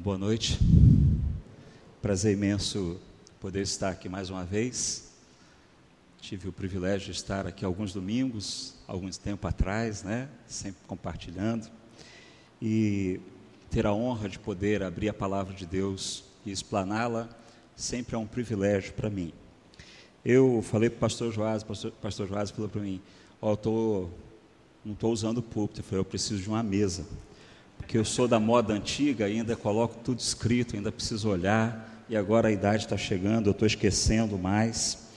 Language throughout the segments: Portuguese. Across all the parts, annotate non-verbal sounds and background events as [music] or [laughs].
Boa noite. Prazer imenso poder estar aqui mais uma vez. Tive o privilégio de estar aqui alguns domingos, alguns tempo atrás, né? Sempre compartilhando. E ter a honra de poder abrir a palavra de Deus e explaná-la sempre é um privilégio para mim. Eu falei para o pastor Joás, pastor, pastor Joás falou para mim, ó, oh, tô, não estou usando o púlpito, eu falei, eu preciso de uma mesa porque eu sou da moda antiga, ainda coloco tudo escrito, ainda preciso olhar, e agora a idade está chegando, eu estou esquecendo mais.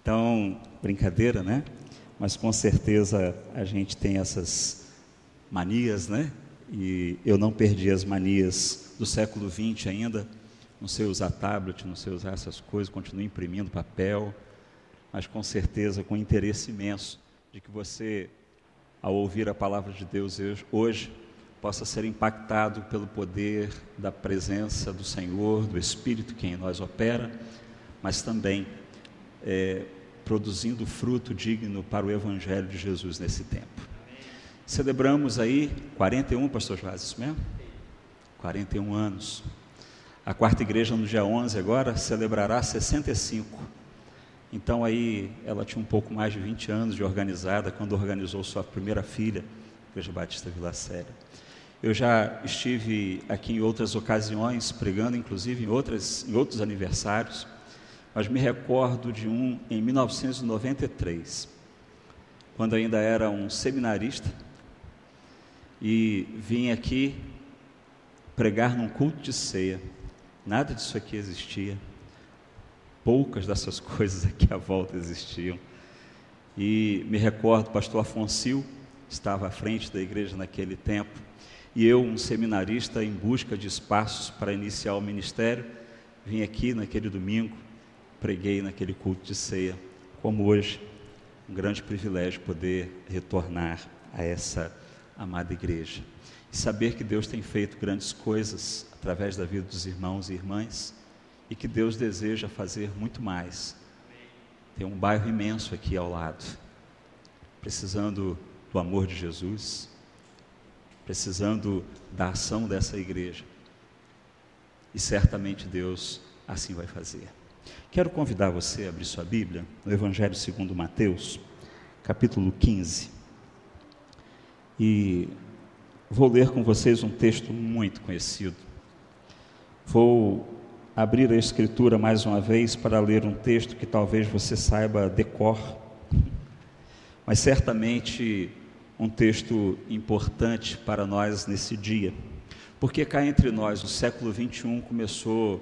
Então, brincadeira, né? Mas com certeza a gente tem essas manias, né? E eu não perdi as manias do século XX ainda. Não sei usar tablet, não sei usar essas coisas, continuo imprimindo papel, mas com certeza com interesse imenso de que você, ao ouvir a palavra de Deus hoje, possa ser impactado pelo poder da presença do Senhor, do Espírito que em nós opera, mas também é, produzindo fruto digno para o Evangelho de Jesus nesse tempo. Celebramos aí 41, pastor Joás, isso mesmo? 41 anos. A quarta igreja no dia 11 agora celebrará 65. Então aí ela tinha um pouco mais de 20 anos de organizada quando organizou sua primeira filha, Igreja Batista Vila Séria. Eu já estive aqui em outras ocasiões, pregando, inclusive em, outras, em outros aniversários, mas me recordo de um em 1993, quando ainda era um seminarista, e vim aqui pregar num culto de ceia. Nada disso aqui existia. Poucas dessas [laughs] coisas aqui à volta existiam. E me recordo, pastor Afonso estava à frente da igreja naquele tempo, e eu, um seminarista em busca de espaços para iniciar o ministério, vim aqui naquele domingo, preguei naquele culto de ceia, como hoje, um grande privilégio poder retornar a essa amada igreja e saber que Deus tem feito grandes coisas através da vida dos irmãos e irmãs e que Deus deseja fazer muito mais. Tem um bairro imenso aqui ao lado, precisando do amor de Jesus, precisando da ação dessa igreja. E certamente Deus assim vai fazer. Quero convidar você a abrir sua Bíblia no Evangelho segundo Mateus, capítulo 15. E vou ler com vocês um texto muito conhecido. Vou abrir a escritura mais uma vez para ler um texto que talvez você saiba decor, mas certamente um texto importante para nós nesse dia, porque cá entre nós o século 21 começou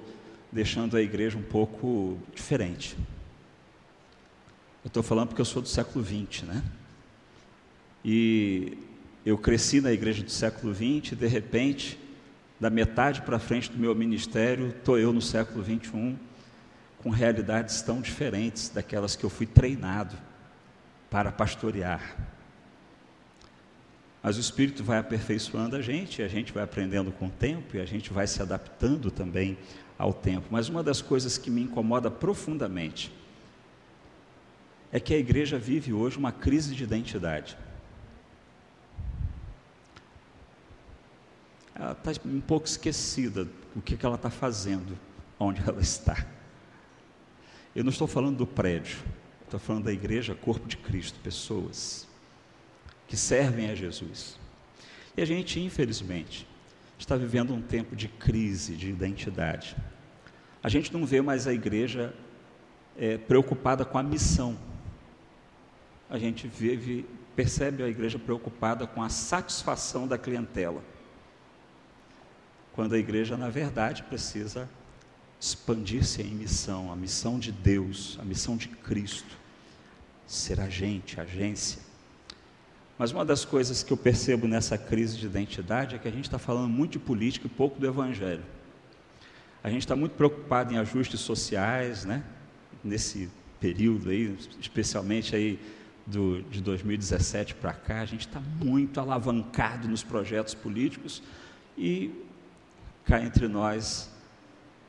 deixando a igreja um pouco diferente. Eu estou falando porque eu sou do século 20, né? E eu cresci na igreja do século 20 e de repente, da metade para frente do meu ministério, estou eu no século 21 com realidades tão diferentes daquelas que eu fui treinado para pastorear. Mas o Espírito vai aperfeiçoando a gente, a gente vai aprendendo com o tempo e a gente vai se adaptando também ao tempo. Mas uma das coisas que me incomoda profundamente é que a igreja vive hoje uma crise de identidade. Ela está um pouco esquecida do que, que ela está fazendo, onde ela está. Eu não estou falando do prédio, estou falando da igreja, corpo de Cristo, pessoas que servem a Jesus. E a gente, infelizmente, está vivendo um tempo de crise de identidade. A gente não vê mais a igreja é, preocupada com a missão. A gente vive, percebe a igreja preocupada com a satisfação da clientela. Quando a igreja, na verdade, precisa expandir-se em missão, a missão de Deus, a missão de Cristo, ser agente, agência. Mas uma das coisas que eu percebo nessa crise de identidade é que a gente está falando muito de política e pouco do evangelho. A gente está muito preocupado em ajustes sociais, né? Nesse período aí, especialmente aí do, de 2017 para cá, a gente está muito alavancado nos projetos políticos e cá entre nós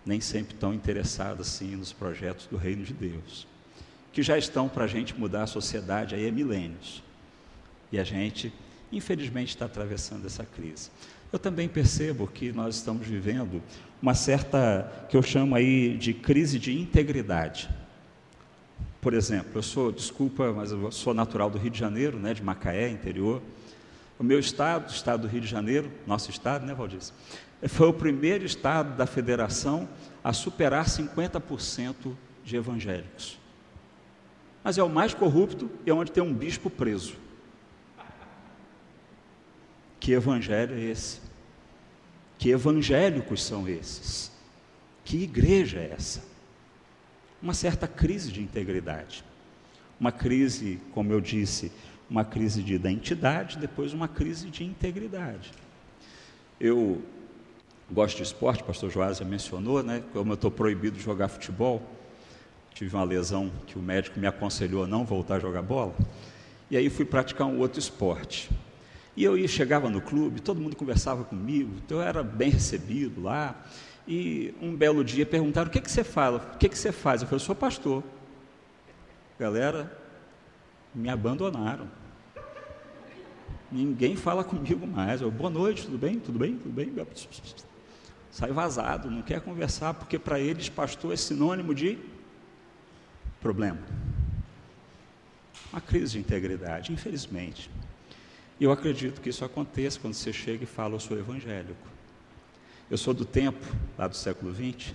nem sempre tão interessado assim nos projetos do reino de Deus, que já estão para a gente mudar a sociedade aí há milênios. E a gente, infelizmente, está atravessando essa crise. eu também percebo que nós estamos vivendo uma certa, que eu chamo aí de crise de integridade. Por exemplo, eu sou, desculpa, mas eu sou natural do Rio de Janeiro, né, de Macaé, interior. O meu estado, o estado do Rio de Janeiro, nosso estado, né, Valdir? Foi o primeiro estado da federação a superar 50% de evangélicos. Mas é o mais corrupto e é onde tem um bispo preso. Que evangelho é esse? Que evangélicos são esses? Que igreja é essa? Uma certa crise de integridade. Uma crise, como eu disse, uma crise de identidade, depois uma crise de integridade. Eu gosto de esporte, o pastor Joás já mencionou, né? Como eu estou proibido de jogar futebol, tive uma lesão que o médico me aconselhou a não voltar a jogar bola, e aí fui praticar um outro esporte. E eu ia, chegava no clube, todo mundo conversava comigo, então eu era bem recebido lá. E um belo dia perguntaram: o que, que você fala? O que, que você faz? Eu falei: eu sou pastor. Galera, me abandonaram. Ninguém fala comigo mais. Eu, boa noite, tudo bem? Tudo bem? Tudo bem? Sai vazado, não quer conversar, porque para eles pastor é sinônimo de problema. Uma crise de integridade, infelizmente. E eu acredito que isso aconteça quando você chega e fala, eu sou evangélico. Eu sou do tempo, lá do século XX,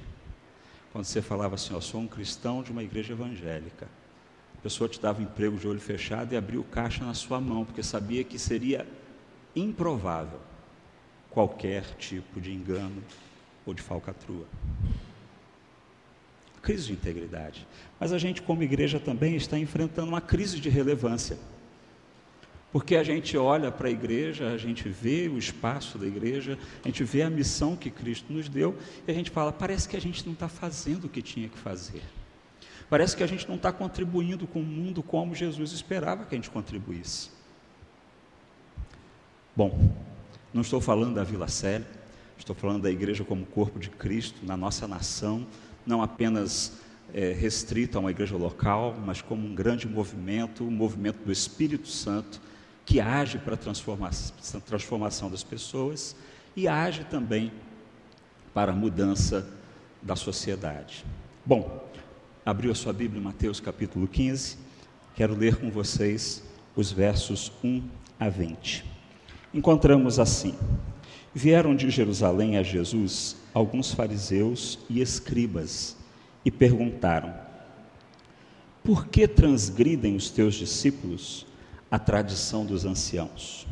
quando você falava assim, eu sou um cristão de uma igreja evangélica. A pessoa te dava um emprego de olho fechado e abria o caixa na sua mão, porque sabia que seria improvável qualquer tipo de engano ou de falcatrua. Crise de integridade. Mas a gente, como igreja, também está enfrentando uma crise de relevância. Porque a gente olha para a igreja, a gente vê o espaço da igreja, a gente vê a missão que Cristo nos deu e a gente fala: parece que a gente não está fazendo o que tinha que fazer. Parece que a gente não está contribuindo com o mundo como Jesus esperava que a gente contribuísse. Bom, não estou falando da Vila Célia, estou falando da igreja como corpo de Cristo, na nossa nação, não apenas é, restrito a uma igreja local, mas como um grande movimento, um movimento do Espírito Santo que age para a transformação, transformação das pessoas e age também para a mudança da sociedade. Bom, abriu a sua Bíblia em Mateus capítulo 15, quero ler com vocês os versos 1 a 20. Encontramos assim: Vieram de Jerusalém a Jesus alguns fariseus e escribas e perguntaram: Por que transgridem os teus discípulos a tradição dos anciãos,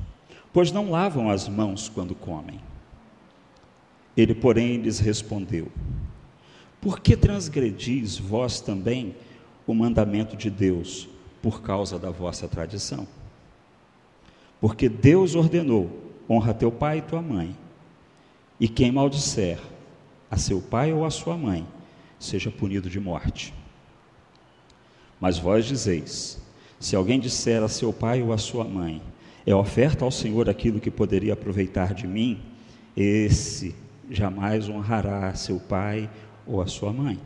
pois não lavam as mãos quando comem. Ele, porém, lhes respondeu: Por que transgredis vós também o mandamento de Deus por causa da vossa tradição? Porque Deus ordenou: honra teu pai e tua mãe, e quem maldisser a seu pai ou a sua mãe, seja punido de morte. Mas vós dizeis: se alguém disser a seu pai ou a sua mãe, é oferta ao Senhor aquilo que poderia aproveitar de mim, esse jamais honrará seu pai ou a sua mãe.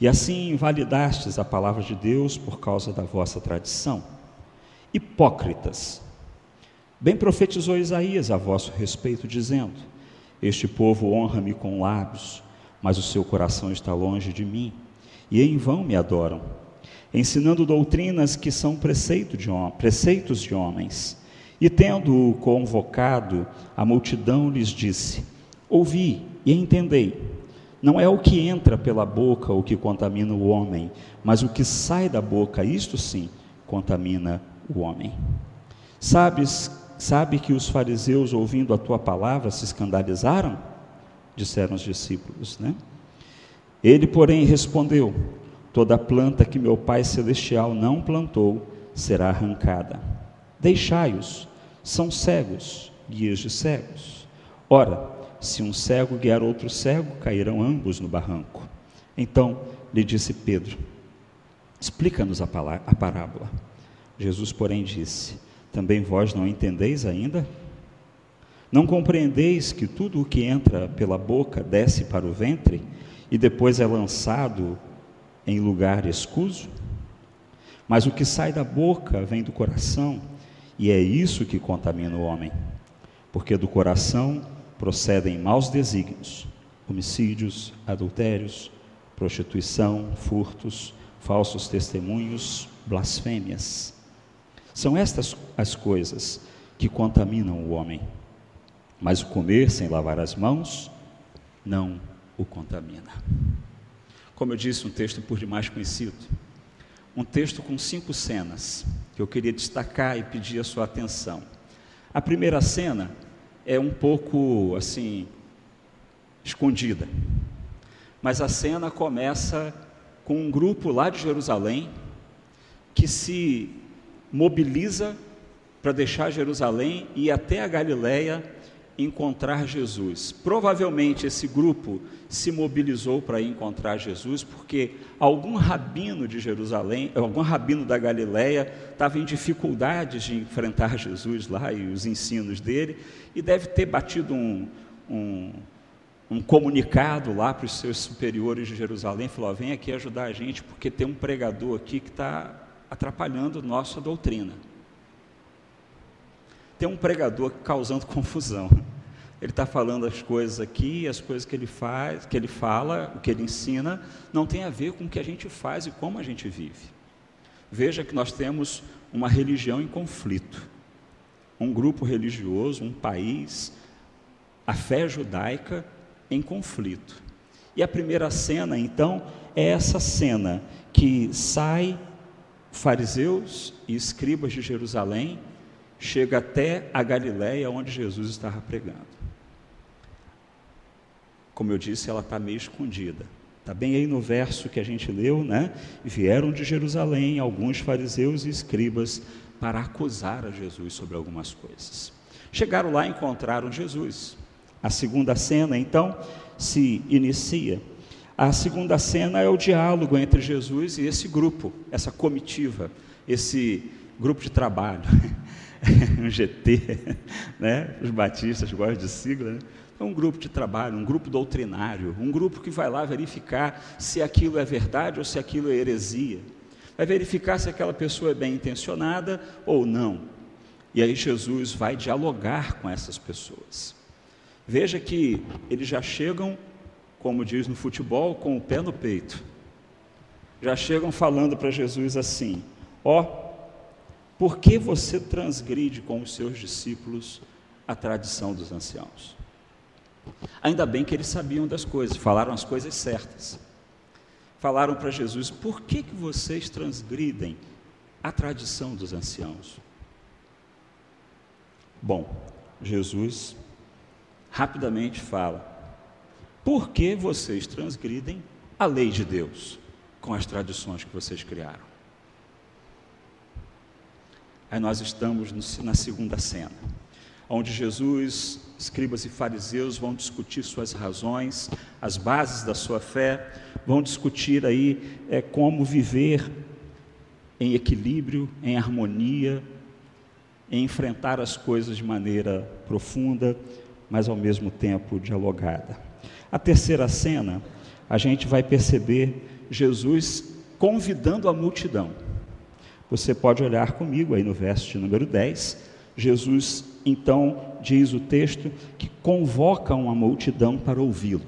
E assim invalidastes a palavra de Deus por causa da vossa tradição. Hipócritas, bem profetizou Isaías a vosso respeito, dizendo: Este povo honra-me com lábios, mas o seu coração está longe de mim, e em vão me adoram ensinando doutrinas que são preceito de, preceitos de homens. E tendo convocado a multidão, lhes disse: Ouvi e entendei. Não é o que entra pela boca o que contamina o homem, mas o que sai da boca, isto sim, contamina o homem. Sabes, sabe que os fariseus, ouvindo a tua palavra, se escandalizaram? Disseram os discípulos, né? Ele, porém, respondeu: Toda planta que meu Pai Celestial não plantou será arrancada. Deixai-os, são cegos, guias de cegos. Ora, se um cego guiar outro cego, cairão ambos no barranco. Então lhe disse Pedro: Explica-nos a, a parábola. Jesus, porém, disse: Também vós não entendeis ainda? Não compreendeis que tudo o que entra pela boca desce para o ventre e depois é lançado em lugar escuso? Mas o que sai da boca vem do coração, e é isso que contamina o homem. porque do coração procedem maus desígnios, homicídios, adultérios, prostituição, furtos, falsos testemunhos, blasfêmias. São estas as coisas que contaminam o homem. Mas o comer sem lavar as mãos não o contamina. Como eu disse, um texto por demais conhecido. Um texto com cinco cenas que eu queria destacar e pedir a sua atenção. A primeira cena é um pouco assim escondida. Mas a cena começa com um grupo lá de Jerusalém que se mobiliza para deixar Jerusalém e ir até a Galiléia encontrar Jesus. Provavelmente esse grupo se mobilizou para encontrar Jesus porque algum rabino de Jerusalém, algum rabino da Galiléia estava em dificuldades de enfrentar Jesus lá e os ensinos dele e deve ter batido um, um, um comunicado lá para os seus superiores de Jerusalém, falou, vem aqui ajudar a gente porque tem um pregador aqui que está atrapalhando nossa doutrina tem um pregador causando [laughs] confusão. Ele está falando as coisas aqui, as coisas que ele faz, que ele fala, o que ele ensina, não tem a ver com o que a gente faz e como a gente vive. Veja que nós temos uma religião em conflito, um grupo religioso, um país, a fé judaica em conflito. E a primeira cena, então, é essa cena que sai fariseus e escribas de Jerusalém chega até a Galiléia, onde Jesus estava pregando. Como eu disse, ela está meio escondida. Está bem aí no verso que a gente leu, né? Vieram de Jerusalém alguns fariseus e escribas para acusar a Jesus sobre algumas coisas. Chegaram lá e encontraram Jesus. A segunda cena, então, se inicia. A segunda cena é o diálogo entre Jesus e esse grupo, essa comitiva, esse grupo de trabalho. [laughs] um GT, né? os batistas gostam de sigla, né? é um grupo de trabalho, um grupo doutrinário, um grupo que vai lá verificar se aquilo é verdade ou se aquilo é heresia, vai verificar se aquela pessoa é bem intencionada ou não. E aí Jesus vai dialogar com essas pessoas. Veja que eles já chegam, como diz no futebol, com o pé no peito. Já chegam falando para Jesus assim: ó, oh, por que você transgride com os seus discípulos a tradição dos anciãos? Ainda bem que eles sabiam das coisas, falaram as coisas certas. Falaram para Jesus: por que, que vocês transgridem a tradição dos anciãos? Bom, Jesus rapidamente fala: por que vocês transgridem a lei de Deus com as tradições que vocês criaram? Aí nós estamos na segunda cena, onde Jesus, escribas e fariseus vão discutir suas razões, as bases da sua fé, vão discutir aí é, como viver em equilíbrio, em harmonia, em enfrentar as coisas de maneira profunda, mas ao mesmo tempo dialogada. A terceira cena, a gente vai perceber Jesus convidando a multidão. Você pode olhar comigo aí no verso de número 10. Jesus, então, diz o texto que convoca uma multidão para ouvi-lo.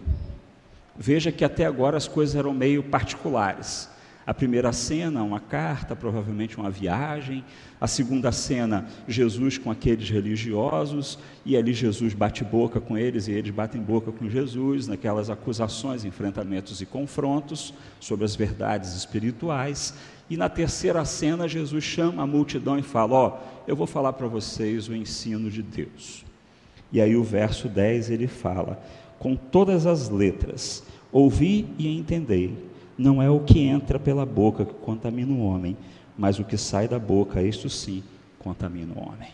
Veja que até agora as coisas eram meio particulares. A primeira cena, uma carta, provavelmente uma viagem. A segunda cena, Jesus com aqueles religiosos, e ali Jesus bate boca com eles e eles batem boca com Jesus, naquelas acusações, enfrentamentos e confrontos sobre as verdades espirituais. E na terceira cena, Jesus chama a multidão e fala: Ó, oh, eu vou falar para vocês o ensino de Deus. E aí o verso 10 ele fala: Com todas as letras, ouvi e entendei. Não é o que entra pela boca que contamina o homem, mas o que sai da boca, isto sim, contamina o homem.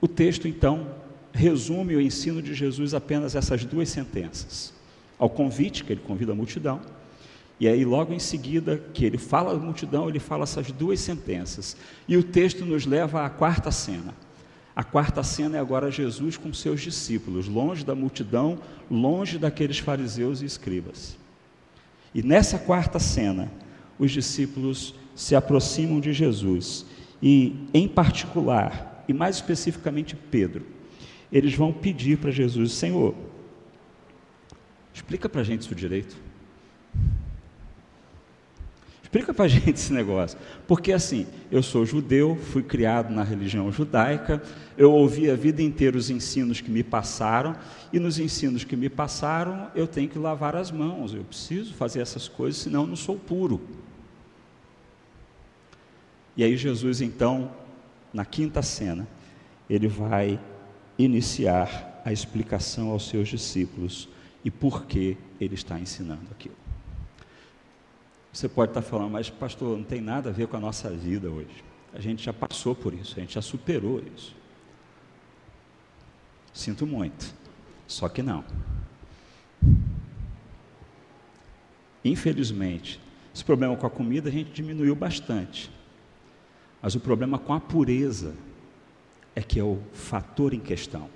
O texto, então, resume o ensino de Jesus apenas essas duas sentenças. Ao convite, que ele convida a multidão, e aí, logo em seguida, que ele fala à multidão, ele fala essas duas sentenças. E o texto nos leva à quarta cena. A quarta cena é agora Jesus com seus discípulos, longe da multidão, longe daqueles fariseus e escribas. E nessa quarta cena, os discípulos se aproximam de Jesus, e em particular, e mais especificamente Pedro, eles vão pedir para Jesus: Senhor, explica para a gente isso direito. Explica para a [laughs] gente esse negócio. Porque assim, eu sou judeu, fui criado na religião judaica, eu ouvi a vida inteira os ensinos que me passaram, e nos ensinos que me passaram, eu tenho que lavar as mãos, eu preciso fazer essas coisas, senão eu não sou puro. E aí Jesus, então, na quinta cena, ele vai iniciar a explicação aos seus discípulos e por que ele está ensinando aquilo. Você pode estar falando, mas pastor, não tem nada a ver com a nossa vida hoje. A gente já passou por isso, a gente já superou isso. Sinto muito, só que não. Infelizmente, esse problema com a comida a gente diminuiu bastante. Mas o problema com a pureza é que é o fator em questão.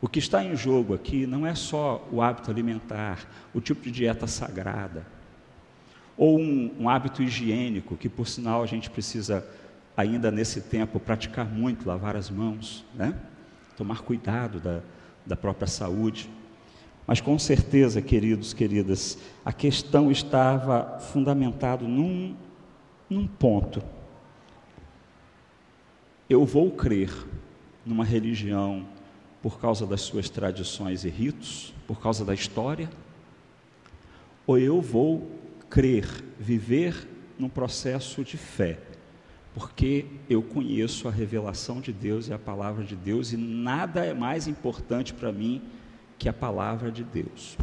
O que está em jogo aqui não é só o hábito alimentar, o tipo de dieta sagrada ou um, um hábito higiênico, que por sinal a gente precisa, ainda nesse tempo, praticar muito, lavar as mãos, né? tomar cuidado da, da própria saúde. Mas com certeza, queridos, queridas, a questão estava fundamentada num, num ponto. Eu vou crer numa religião por causa das suas tradições e ritos, por causa da história, ou eu vou crer, viver num processo de fé, porque eu conheço a revelação de Deus e a palavra de Deus, e nada é mais importante para mim que a palavra de Deus.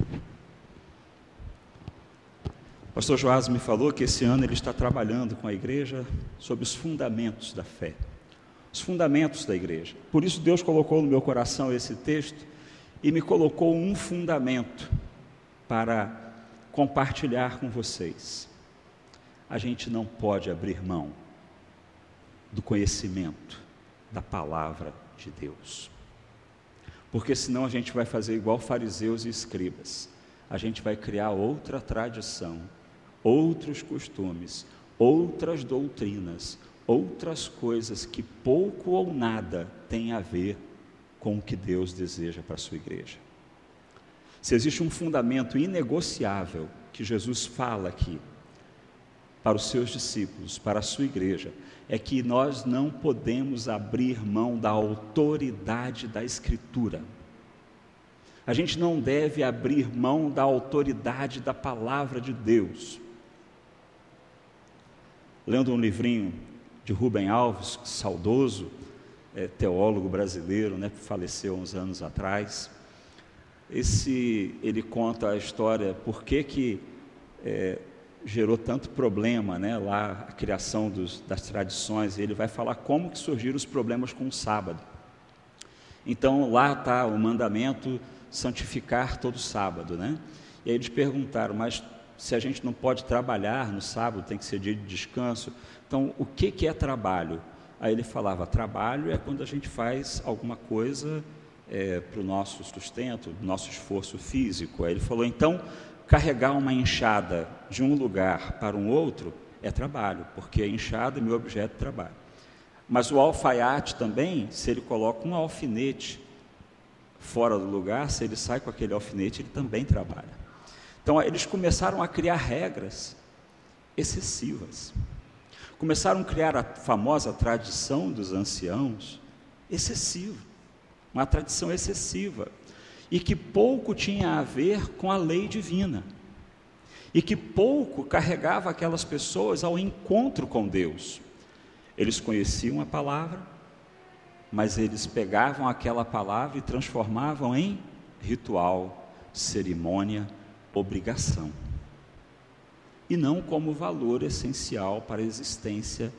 O pastor Joás me falou que esse ano ele está trabalhando com a igreja sobre os fundamentos da fé, os fundamentos da igreja. Por isso Deus colocou no meu coração esse texto e me colocou um fundamento para compartilhar com vocês. A gente não pode abrir mão do conhecimento da palavra de Deus. Porque senão a gente vai fazer igual fariseus e escribas. A gente vai criar outra tradição, outros costumes, outras doutrinas, outras coisas que pouco ou nada têm a ver com o que Deus deseja para a sua igreja. Se existe um fundamento inegociável que Jesus fala aqui para os seus discípulos, para a sua igreja, é que nós não podemos abrir mão da autoridade da Escritura. A gente não deve abrir mão da autoridade da palavra de Deus. Lendo um livrinho de Rubem Alves, saudoso é, teólogo brasileiro, né, faleceu uns anos atrás, esse, ele conta a história, por que, que é, gerou tanto problema né, lá, a criação dos, das tradições, ele vai falar como que surgiram os problemas com o sábado. Então, lá está o mandamento santificar todo sábado, né? E aí eles perguntaram, mas se a gente não pode trabalhar no sábado, tem que ser dia de descanso, então o que, que é trabalho? Aí ele falava, trabalho é quando a gente faz alguma coisa é, para o nosso sustento, nosso esforço físico. Aí ele falou: então, carregar uma enxada de um lugar para um outro é trabalho, porque a enxada é meu objeto de trabalho. Mas o alfaiate também, se ele coloca um alfinete fora do lugar, se ele sai com aquele alfinete, ele também trabalha. Então, eles começaram a criar regras excessivas. Começaram a criar a famosa tradição dos anciãos excessiva uma tradição excessiva, e que pouco tinha a ver com a lei divina, e que pouco carregava aquelas pessoas ao encontro com Deus. Eles conheciam a palavra, mas eles pegavam aquela palavra e transformavam em ritual, cerimônia, obrigação, e não como valor essencial para a existência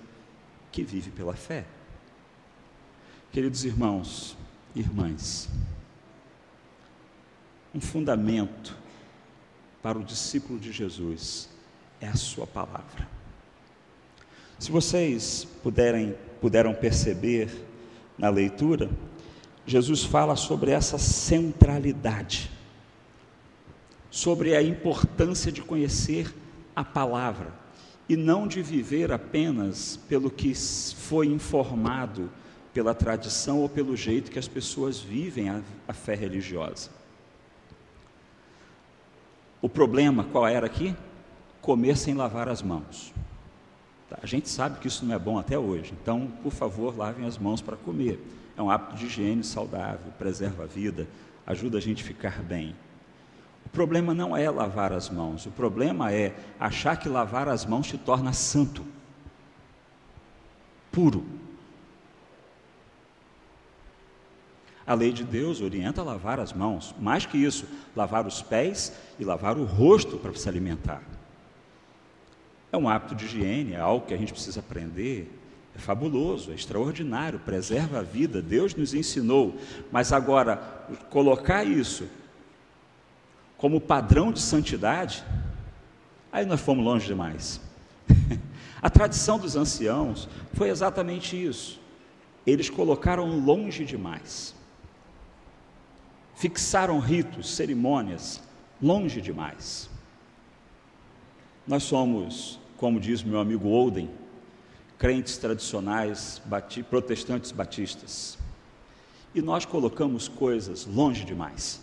que vive pela fé. Queridos irmãos, irmãs, um fundamento para o discípulo de Jesus é a sua palavra. Se vocês puderem, puderam perceber na leitura, Jesus fala sobre essa centralidade, sobre a importância de conhecer a palavra e não de viver apenas pelo que foi informado pela tradição ou pelo jeito que as pessoas vivem a, a fé religiosa. O problema qual era aqui? Comer sem lavar as mãos. Tá, a gente sabe que isso não é bom até hoje, então, por favor, lavem as mãos para comer. É um hábito de higiene saudável, preserva a vida, ajuda a gente a ficar bem. O problema não é lavar as mãos, o problema é achar que lavar as mãos te torna santo, puro. A lei de Deus orienta a lavar as mãos, mais que isso, lavar os pés e lavar o rosto para se alimentar. É um hábito de higiene, é algo que a gente precisa aprender. É fabuloso, é extraordinário, preserva a vida, Deus nos ensinou. Mas agora, colocar isso como padrão de santidade, aí nós fomos longe demais. [laughs] a tradição dos anciãos foi exatamente isso. Eles colocaram longe demais. Fixaram ritos, cerimônias, longe demais. Nós somos, como diz meu amigo Olden, crentes tradicionais, bati, protestantes batistas. E nós colocamos coisas longe demais.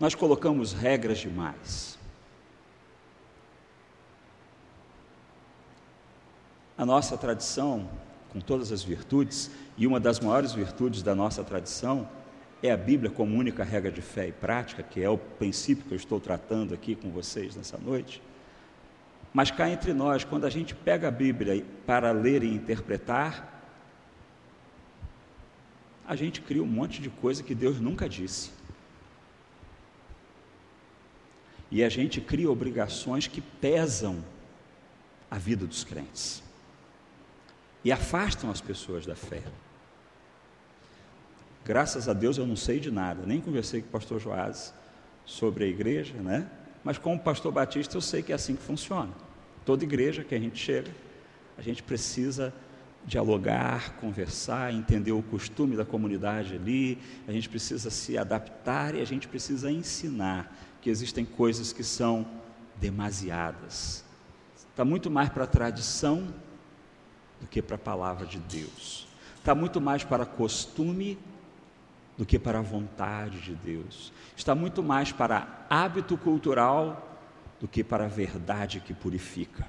Nós colocamos regras demais. A nossa tradição, com todas as virtudes, e uma das maiores virtudes da nossa tradição é a Bíblia como única regra de fé e prática, que é o princípio que eu estou tratando aqui com vocês nessa noite. Mas cá entre nós, quando a gente pega a Bíblia para ler e interpretar, a gente cria um monte de coisa que Deus nunca disse. E a gente cria obrigações que pesam a vida dos crentes e afastam as pessoas da fé. Graças a Deus eu não sei de nada, nem conversei com o pastor Joás sobre a igreja, né? Mas como pastor batista eu sei que é assim que funciona. Toda igreja que a gente chega, a gente precisa dialogar, conversar, entender o costume da comunidade ali, a gente precisa se adaptar e a gente precisa ensinar que existem coisas que são demasiadas. Está muito mais para a tradição do que para a palavra de Deus. Está muito mais para costume do que para a vontade de Deus. Está muito mais para hábito cultural do que para a verdade que purifica,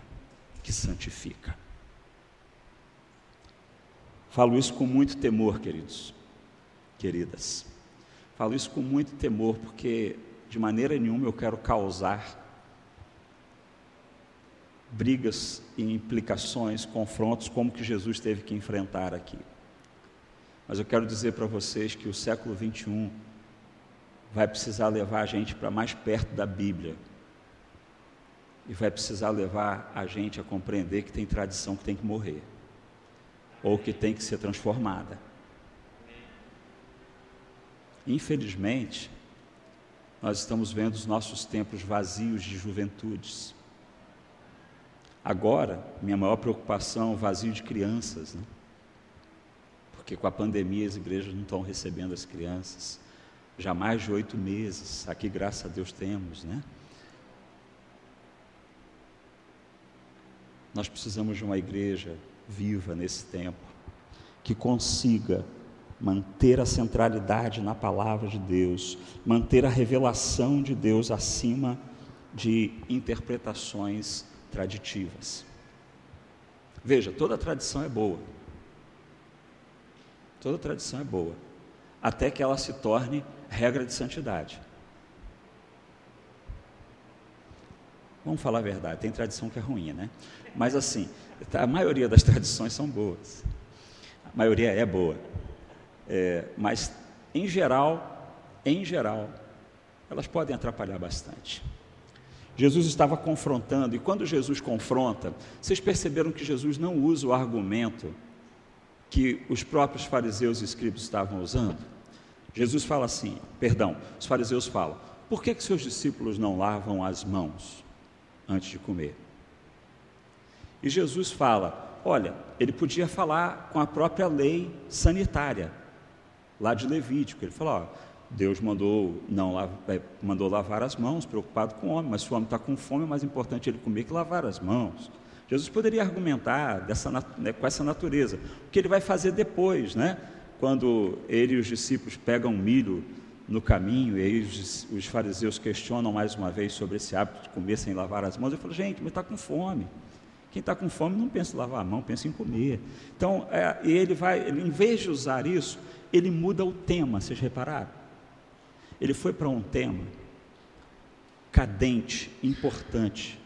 que santifica. Falo isso com muito temor, queridos, queridas. Falo isso com muito temor porque de maneira nenhuma eu quero causar brigas e implicações, confrontos como que Jesus teve que enfrentar aqui. Mas eu quero dizer para vocês que o século 21 vai precisar levar a gente para mais perto da Bíblia. E vai precisar levar a gente a compreender que tem tradição que tem que morrer. Ou que tem que ser transformada. Infelizmente, nós estamos vendo os nossos templos vazios de juventudes. Agora, minha maior preocupação, vazio de crianças. Né? porque com a pandemia as igrejas não estão recebendo as crianças. Já mais de oito meses, aqui graças a Deus temos, né? Nós precisamos de uma igreja viva nesse tempo, que consiga manter a centralidade na palavra de Deus, manter a revelação de Deus acima de interpretações traditivas. Veja, toda tradição é boa, Toda tradição é boa, até que ela se torne regra de santidade. Vamos falar a verdade, tem tradição que é ruim, né? Mas assim, a maioria das [laughs] tradições são boas. A maioria é boa. É, mas em geral, em geral, elas podem atrapalhar bastante. Jesus estava confrontando, e quando Jesus confronta, vocês perceberam que Jesus não usa o argumento que os próprios fariseus e escribas estavam usando? Jesus fala assim, perdão, os fariseus falam, por que, que seus discípulos não lavam as mãos antes de comer? E Jesus fala, olha, ele podia falar com a própria lei sanitária, lá de Levítico, ele falou, ó, Deus mandou, não, é, mandou lavar as mãos, preocupado com o homem, mas se o homem está com fome, é mais importante ele comer que lavar as mãos. Jesus poderia argumentar dessa, né, com essa natureza. O que ele vai fazer depois, né? quando ele e os discípulos pegam milho no caminho, e aí os, os, fariseus questionam mais uma vez sobre esse hábito de comer sem lavar as mãos. Eu falo, gente, mas está com fome. Quem está com fome não pensa em lavar a mão, pensa em comer. Então, é, ele vai, ele, em vez de usar isso, ele muda o tema, vocês repararam? Ele foi para um tema cadente, importante,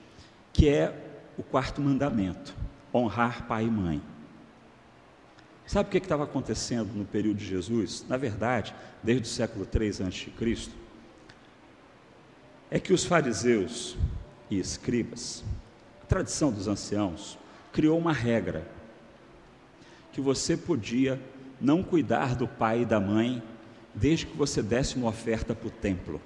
que é o quarto mandamento: honrar pai e mãe. Sabe o que estava acontecendo no período de Jesus? Na verdade, desde o século 3 a.C., é que os fariseus e escribas, a tradição dos anciãos, criou uma regra que você podia não cuidar do pai e da mãe desde que você desse uma oferta para o templo.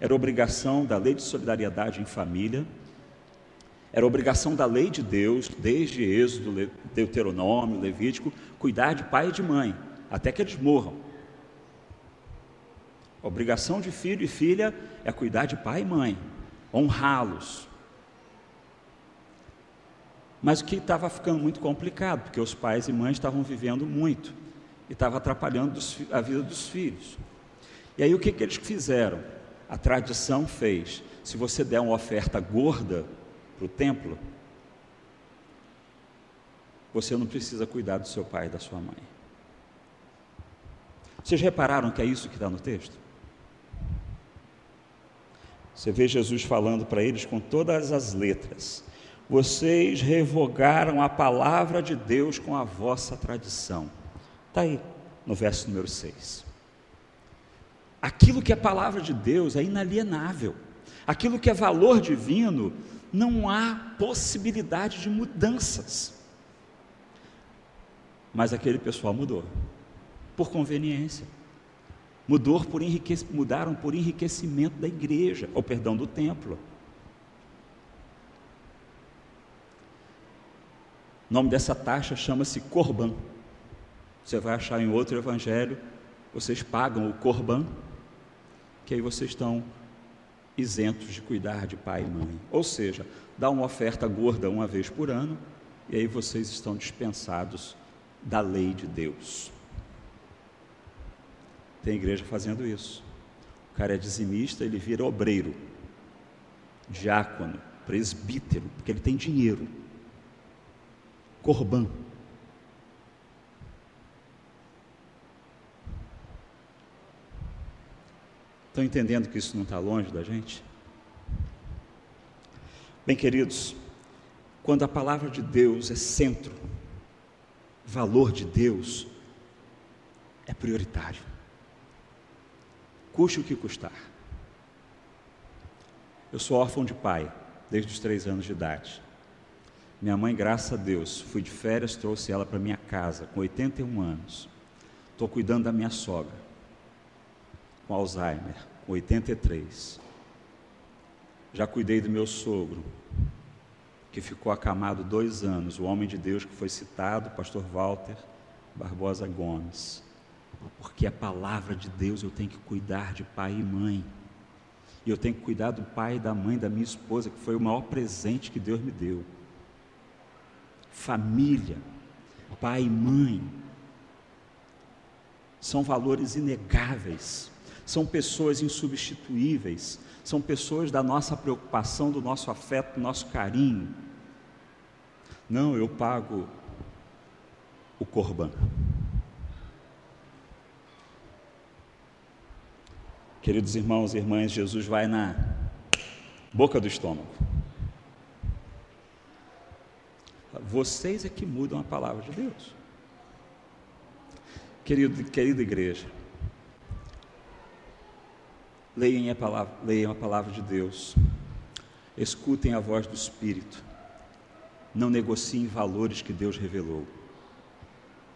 Era obrigação da lei de solidariedade em família era obrigação da lei de Deus, desde Êxodo, Deuteronômio, Levítico, cuidar de pai e de mãe, até que eles morram. Obrigação de filho e filha é cuidar de pai e mãe, honrá-los. Mas o que estava ficando muito complicado, porque os pais e mães estavam vivendo muito estava atrapalhando a vida dos filhos. E aí o que, que eles fizeram? A tradição fez: se você der uma oferta gorda, para o templo, você não precisa cuidar do seu pai e da sua mãe. Vocês repararam que é isso que está no texto? Você vê Jesus falando para eles com todas as letras: Vocês revogaram a palavra de Deus com a vossa tradição. Está aí, no verso número 6. Aquilo que é palavra de Deus é inalienável. Aquilo que é valor divino não há possibilidade de mudanças. Mas aquele pessoal mudou, por conveniência. Mudou por enriquec... Mudaram por enriquecimento da igreja, ou perdão, do templo. O nome dessa taxa chama-se Corban. Você vai achar em outro evangelho, vocês pagam o Corban, que aí vocês estão isentos de cuidar de pai e mãe. Ou seja, dá uma oferta gorda uma vez por ano e aí vocês estão dispensados da lei de Deus. Tem igreja fazendo isso. O cara é dizimista, ele vira obreiro, diácono, presbítero, porque ele tem dinheiro. Corban. Estão entendendo que isso não está longe da gente? Bem, queridos, quando a palavra de Deus é centro, valor de Deus é prioritário. Custe o que custar. Eu sou órfão de pai desde os três anos de idade. Minha mãe, graças a Deus, fui de férias, trouxe ela para minha casa com 81 anos. Estou cuidando da minha sogra com Alzheimer, com 83. Já cuidei do meu sogro, que ficou acamado dois anos, o homem de Deus que foi citado, pastor Walter Barbosa Gomes. Porque a palavra de Deus eu tenho que cuidar de pai e mãe. E eu tenho que cuidar do pai e da mãe da minha esposa, que foi o maior presente que Deus me deu. Família, pai e mãe, são valores inegáveis são pessoas insubstituíveis, são pessoas da nossa preocupação, do nosso afeto, do nosso carinho. Não, eu pago o corban. Queridos irmãos e irmãs, Jesus vai na boca do estômago. Vocês é que mudam a palavra de Deus. Querido, querida igreja, Leiam a palavra, leiam a palavra de Deus. Escutem a voz do Espírito. Não negociem valores que Deus revelou.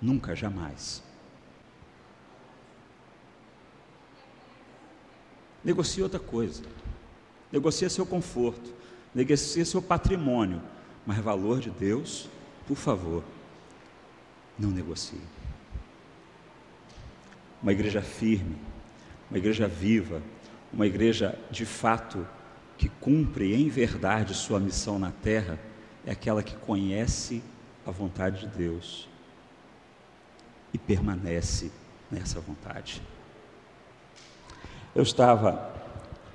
Nunca, jamais. Negocie outra coisa. Negocie seu conforto. Negocie seu patrimônio. Mas valor de Deus, por favor, não negocie. Uma igreja firme, uma igreja viva, uma igreja de fato que cumpre em verdade sua missão na terra é aquela que conhece a vontade de Deus e permanece nessa vontade. Eu estava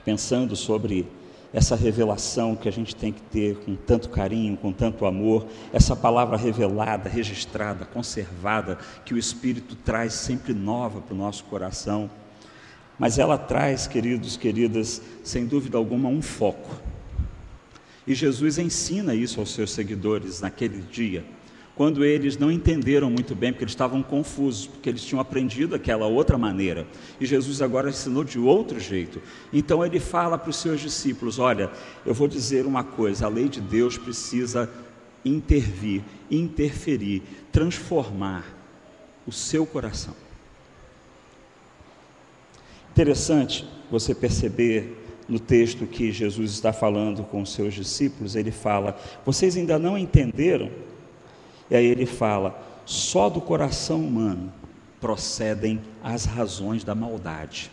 pensando sobre essa revelação que a gente tem que ter com tanto carinho, com tanto amor, essa palavra revelada, registrada, conservada, que o Espírito traz sempre nova para o nosso coração. Mas ela traz, queridos, queridas, sem dúvida alguma, um foco. E Jesus ensina isso aos seus seguidores naquele dia quando eles não entenderam muito bem, porque eles estavam confusos, porque eles tinham aprendido aquela outra maneira. E Jesus agora ensinou de outro jeito. Então ele fala para os seus discípulos: Olha, eu vou dizer uma coisa, a lei de Deus precisa intervir, interferir, transformar o seu coração. Interessante você perceber no texto que Jesus está falando com os seus discípulos, ele fala: Vocês ainda não entenderam? E aí ele fala: só do coração humano procedem as razões da maldade.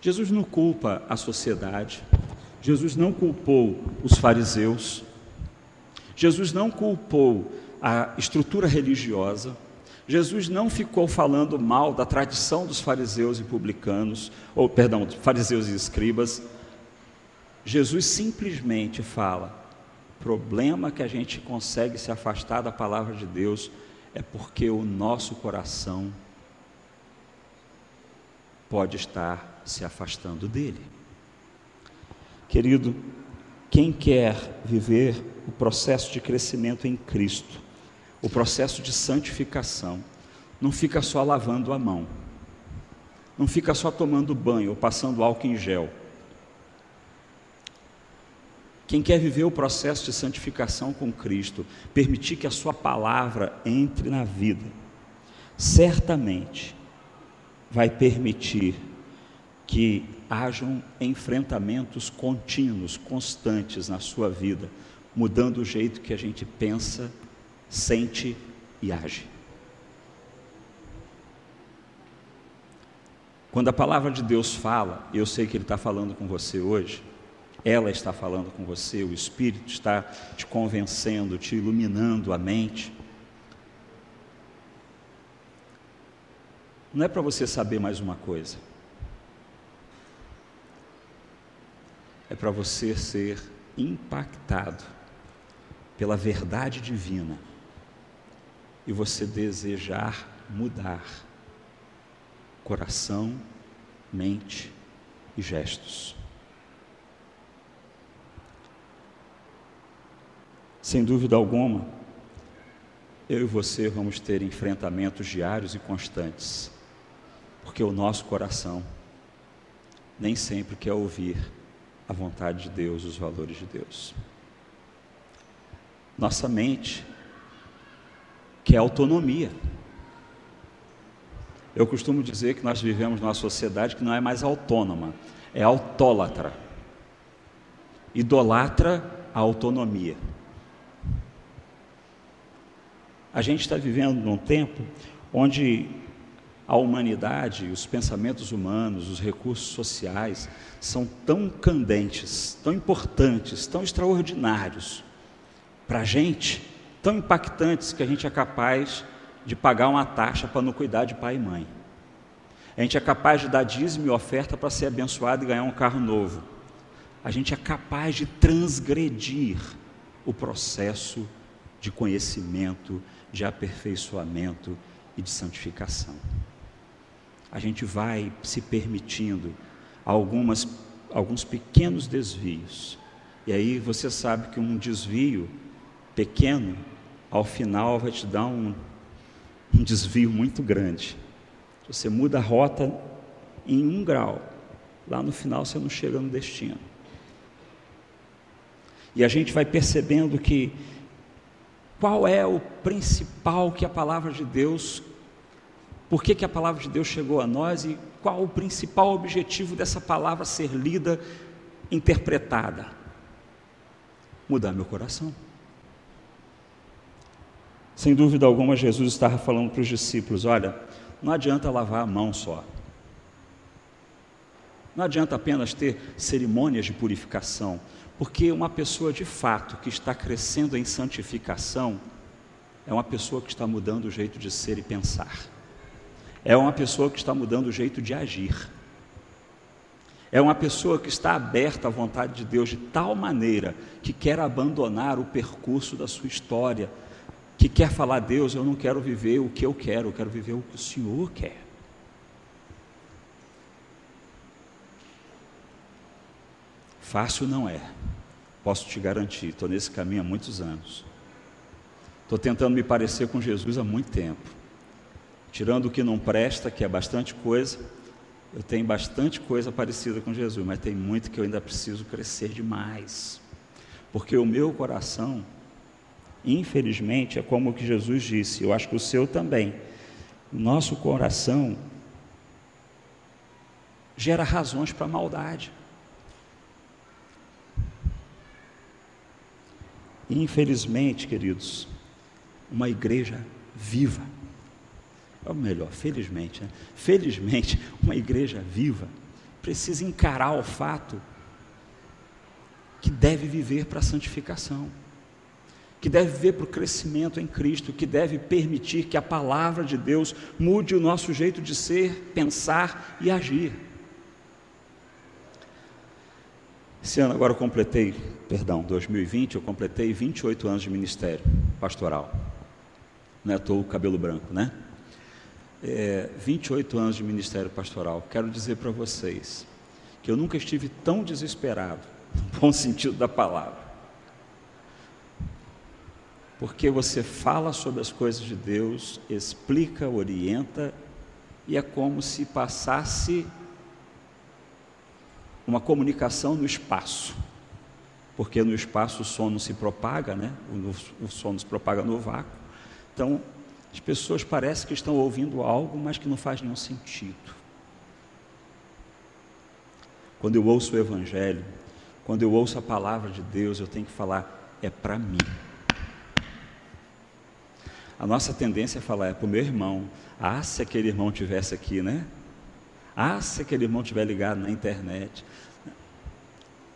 Jesus não culpa a sociedade, Jesus não culpou os fariseus, Jesus não culpou a estrutura religiosa, Jesus não ficou falando mal da tradição dos fariseus e publicanos, ou perdão, fariseus e escribas. Jesus simplesmente fala: problema que a gente consegue se afastar da palavra de Deus é porque o nosso coração pode estar se afastando dele. Querido, quem quer viver o processo de crescimento em Cristo, o processo de santificação, não fica só lavando a mão, não fica só tomando banho ou passando álcool em gel. Quem quer viver o processo de santificação com Cristo, permitir que a Sua palavra entre na vida, certamente vai permitir que hajam enfrentamentos contínuos, constantes na sua vida, mudando o jeito que a gente pensa, sente e age. Quando a palavra de Deus fala, eu sei que Ele está falando com você hoje, ela está falando com você, o Espírito está te convencendo, te iluminando a mente. Não é para você saber mais uma coisa, é para você ser impactado pela verdade divina e você desejar mudar coração, mente e gestos. Sem dúvida alguma, eu e você vamos ter enfrentamentos diários e constantes, porque o nosso coração nem sempre quer ouvir a vontade de Deus, os valores de Deus. Nossa mente quer autonomia. Eu costumo dizer que nós vivemos numa sociedade que não é mais autônoma, é autólatra. Idolatra a autonomia. A gente está vivendo num tempo onde a humanidade, os pensamentos humanos, os recursos sociais são tão candentes, tão importantes, tão extraordinários para a gente, tão impactantes que a gente é capaz de pagar uma taxa para não cuidar de pai e mãe. A gente é capaz de dar dízimo e oferta para ser abençoado e ganhar um carro novo. A gente é capaz de transgredir o processo de conhecimento, de aperfeiçoamento e de santificação. A gente vai se permitindo algumas, alguns pequenos desvios. E aí você sabe que um desvio pequeno, ao final, vai te dar um, um desvio muito grande. Você muda a rota em um grau, lá no final você não chega no destino. E a gente vai percebendo que qual é o principal que a palavra de Deus, por que, que a palavra de Deus chegou a nós e qual o principal objetivo dessa palavra ser lida, interpretada? Mudar meu coração. Sem dúvida alguma, Jesus estava falando para os discípulos: olha, não adianta lavar a mão só. Não adianta apenas ter cerimônias de purificação, porque uma pessoa de fato que está crescendo em santificação é uma pessoa que está mudando o jeito de ser e pensar. É uma pessoa que está mudando o jeito de agir. É uma pessoa que está aberta à vontade de Deus de tal maneira que quer abandonar o percurso da sua história, que quer falar: Deus, eu não quero viver o que eu quero, eu quero viver o que o Senhor quer. Fácil não é, posso te garantir, estou nesse caminho há muitos anos. Estou tentando me parecer com Jesus há muito tempo. Tirando o que não presta, que é bastante coisa, eu tenho bastante coisa parecida com Jesus, mas tem muito que eu ainda preciso crescer demais. Porque o meu coração, infelizmente, é como o que Jesus disse, eu acho que o seu também. O nosso coração gera razões para maldade. Infelizmente, queridos, uma igreja viva, ou melhor, felizmente, né? felizmente, uma igreja viva precisa encarar o fato que deve viver para a santificação, que deve viver para o crescimento em Cristo, que deve permitir que a palavra de Deus mude o nosso jeito de ser, pensar e agir. Esse ano agora eu completei, perdão, 2020, eu completei 28 anos de ministério pastoral. Não é à toa o cabelo branco, né? É, 28 anos de ministério pastoral. Quero dizer para vocês que eu nunca estive tão desesperado, [laughs] no bom sentido da palavra. Porque você fala sobre as coisas de Deus, explica, orienta, e é como se passasse uma comunicação no espaço, porque no espaço o som não se propaga, né? o, o som se propaga no vácuo. Então, as pessoas parecem que estão ouvindo algo, mas que não faz nenhum sentido. Quando eu ouço o Evangelho, quando eu ouço a palavra de Deus, eu tenho que falar, é para mim. A nossa tendência é falar, é para o meu irmão. Ah, se aquele irmão tivesse aqui, né? Ah, se aquele irmão tiver ligado na internet.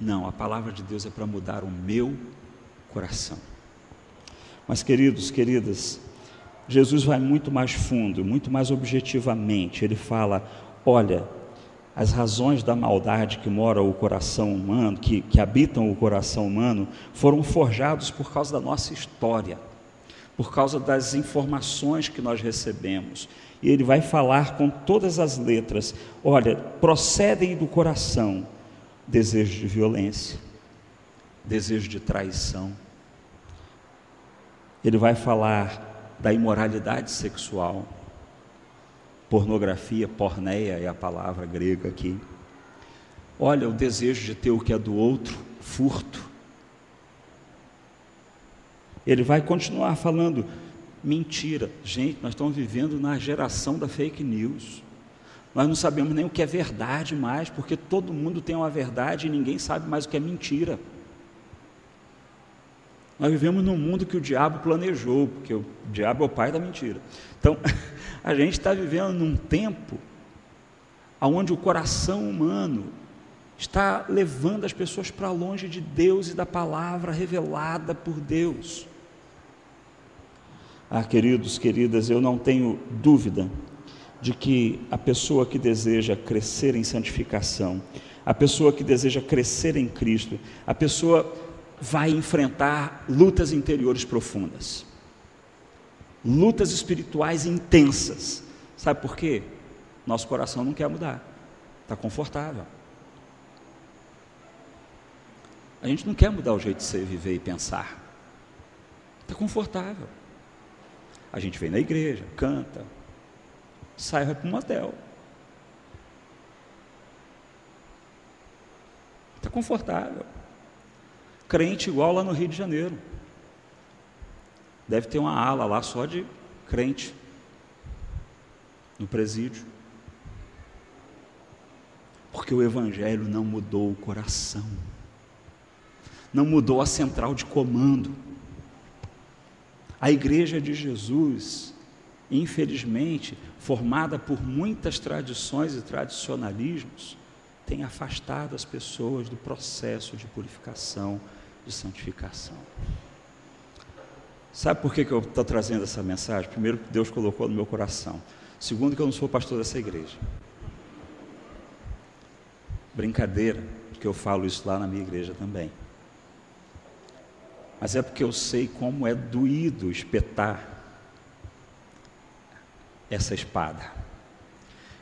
Não, a palavra de Deus é para mudar o meu coração. Mas, queridos, queridas, Jesus vai muito mais fundo, muito mais objetivamente. Ele fala: olha, as razões da maldade que mora o coração humano, que, que habitam o coração humano, foram forjados por causa da nossa história, por causa das informações que nós recebemos. E ele vai falar com todas as letras: olha, procedem do coração desejo de violência, desejo de traição. Ele vai falar da imoralidade sexual, pornografia, porneia é a palavra grega aqui. Olha, o desejo de ter o que é do outro, furto. Ele vai continuar falando mentira. Gente, nós estamos vivendo na geração da fake news. Nós não sabemos nem o que é verdade mais, porque todo mundo tem uma verdade e ninguém sabe mais o que é mentira. Nós vivemos num mundo que o diabo planejou, porque o diabo é o pai da mentira. Então, [laughs] a gente está vivendo num tempo onde o coração humano está levando as pessoas para longe de Deus e da palavra revelada por Deus. Ah, queridos, queridas, eu não tenho dúvida de que a pessoa que deseja crescer em santificação, a pessoa que deseja crescer em Cristo, a pessoa vai enfrentar lutas interiores profundas, lutas espirituais intensas. Sabe por quê? Nosso coração não quer mudar, está confortável. A gente não quer mudar o jeito de ser, viver e pensar, está confortável. A gente vem na igreja, canta, sai para um motel. Está confortável. Crente igual lá no Rio de Janeiro. Deve ter uma ala lá só de crente no presídio. Porque o Evangelho não mudou o coração, não mudou a central de comando. A igreja de Jesus infelizmente, formada por muitas tradições e tradicionalismos, tem afastado as pessoas do processo de purificação, de santificação. Sabe por que, que eu estou trazendo essa mensagem? Primeiro, que Deus colocou no meu coração. Segundo, que eu não sou pastor dessa igreja. Brincadeira, porque eu falo isso lá na minha igreja também. Mas é porque eu sei como é doído espetar essa espada.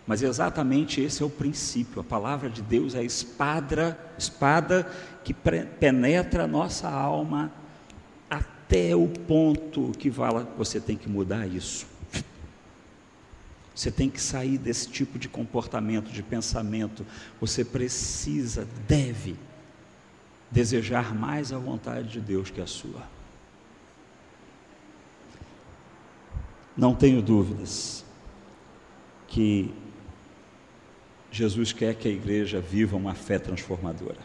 Mas exatamente esse é o princípio. A palavra de Deus é a espada, espada que penetra a nossa alma até o ponto que fala, você tem que mudar isso. Você tem que sair desse tipo de comportamento, de pensamento. Você precisa, deve desejar mais a vontade de Deus que a sua. Não tenho dúvidas que Jesus quer que a igreja viva uma fé transformadora.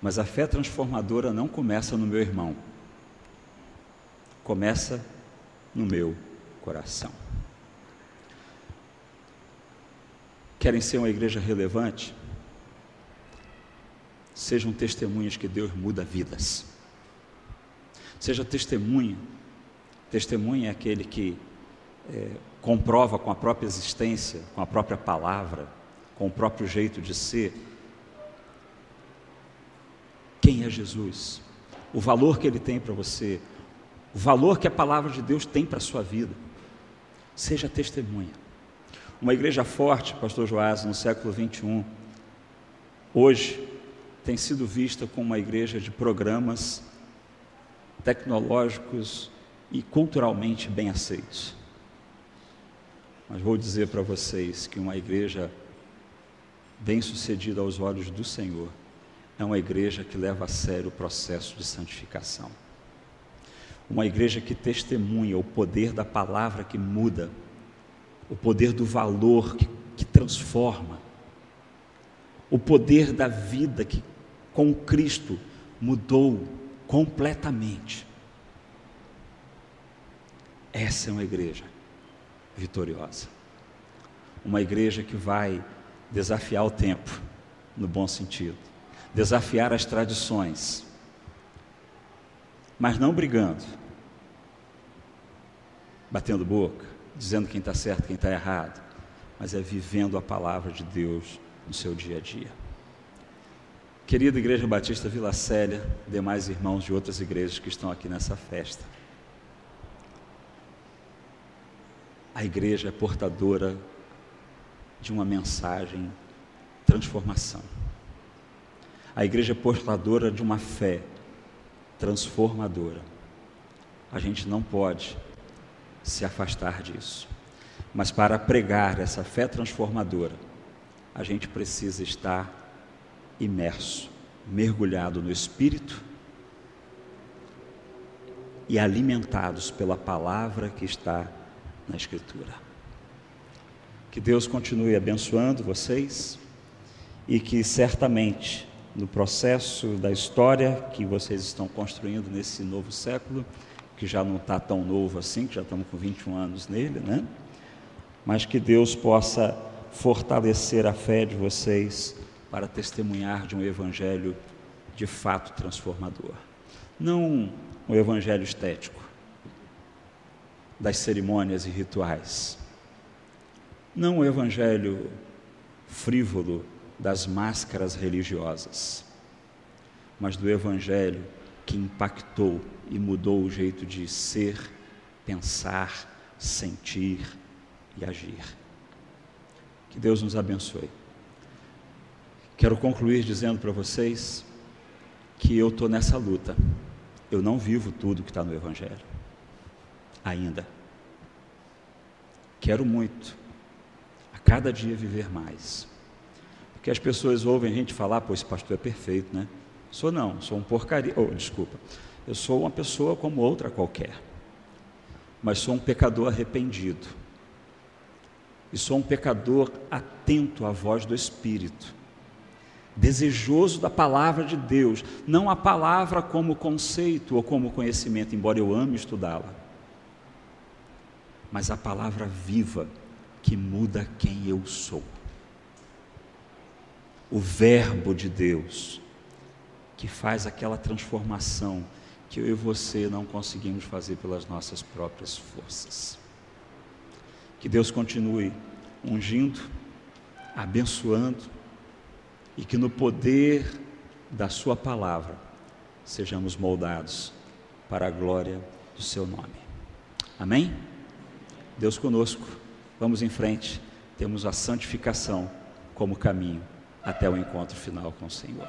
Mas a fé transformadora não começa no meu irmão, começa no meu coração. Querem ser uma igreja relevante? Sejam testemunhas que Deus muda vidas. Seja testemunha. Testemunha é aquele que é, comprova com a própria existência, com a própria palavra, com o próprio jeito de ser, quem é Jesus, o valor que ele tem para você, o valor que a palavra de Deus tem para a sua vida. Seja testemunha. Uma igreja forte, Pastor Joás, no século 21, hoje tem sido vista como uma igreja de programas tecnológicos e culturalmente bem aceitos. Mas vou dizer para vocês que uma igreja bem-sucedida aos olhos do Senhor é uma igreja que leva a sério o processo de santificação. Uma igreja que testemunha o poder da palavra que muda o poder do valor que, que transforma, o poder da vida que com Cristo mudou completamente. Essa é uma igreja vitoriosa. Uma igreja que vai desafiar o tempo, no bom sentido, desafiar as tradições, mas não brigando, batendo boca, dizendo quem está certo, quem está errado, mas é vivendo a palavra de Deus no seu dia a dia. Querida Igreja Batista Vila Célia, demais irmãos de outras igrejas que estão aqui nessa festa, a igreja é portadora de uma mensagem transformação. A igreja é portadora de uma fé transformadora. A gente não pode se afastar disso. Mas para pregar essa fé transformadora, a gente precisa estar imerso, mergulhado no Espírito e alimentados pela palavra que está na Escritura. Que Deus continue abençoando vocês e que certamente no processo da história que vocês estão construindo nesse novo século, que já não está tão novo assim, que já estamos com 21 anos nele, né? Mas que Deus possa fortalecer a fé de vocês para testemunhar de um evangelho de fato transformador. Não um evangelho estético, das cerimônias e rituais. Não o evangelho frívolo das máscaras religiosas, mas do evangelho que impactou e mudou o jeito de ser, pensar, sentir e agir. Que Deus nos abençoe. Quero concluir dizendo para vocês que eu estou nessa luta. Eu não vivo tudo que está no Evangelho. Ainda. Quero muito, a cada dia viver mais. Porque as pessoas ouvem a gente falar, pô, esse pastor é perfeito, né? Sou não, sou um porcaria. Oh, desculpa. Eu sou uma pessoa como outra qualquer, mas sou um pecador arrependido. E sou um pecador atento à voz do Espírito, desejoso da palavra de Deus, não a palavra como conceito ou como conhecimento, embora eu ame estudá-la, mas a palavra viva que muda quem eu sou. o Verbo de Deus, que faz aquela transformação que eu e você não conseguimos fazer pelas nossas próprias forças. Que Deus continue ungindo, abençoando e que no poder da Sua palavra sejamos moldados para a glória do Seu nome. Amém? Deus conosco, vamos em frente, temos a santificação como caminho até o encontro final com o Senhor.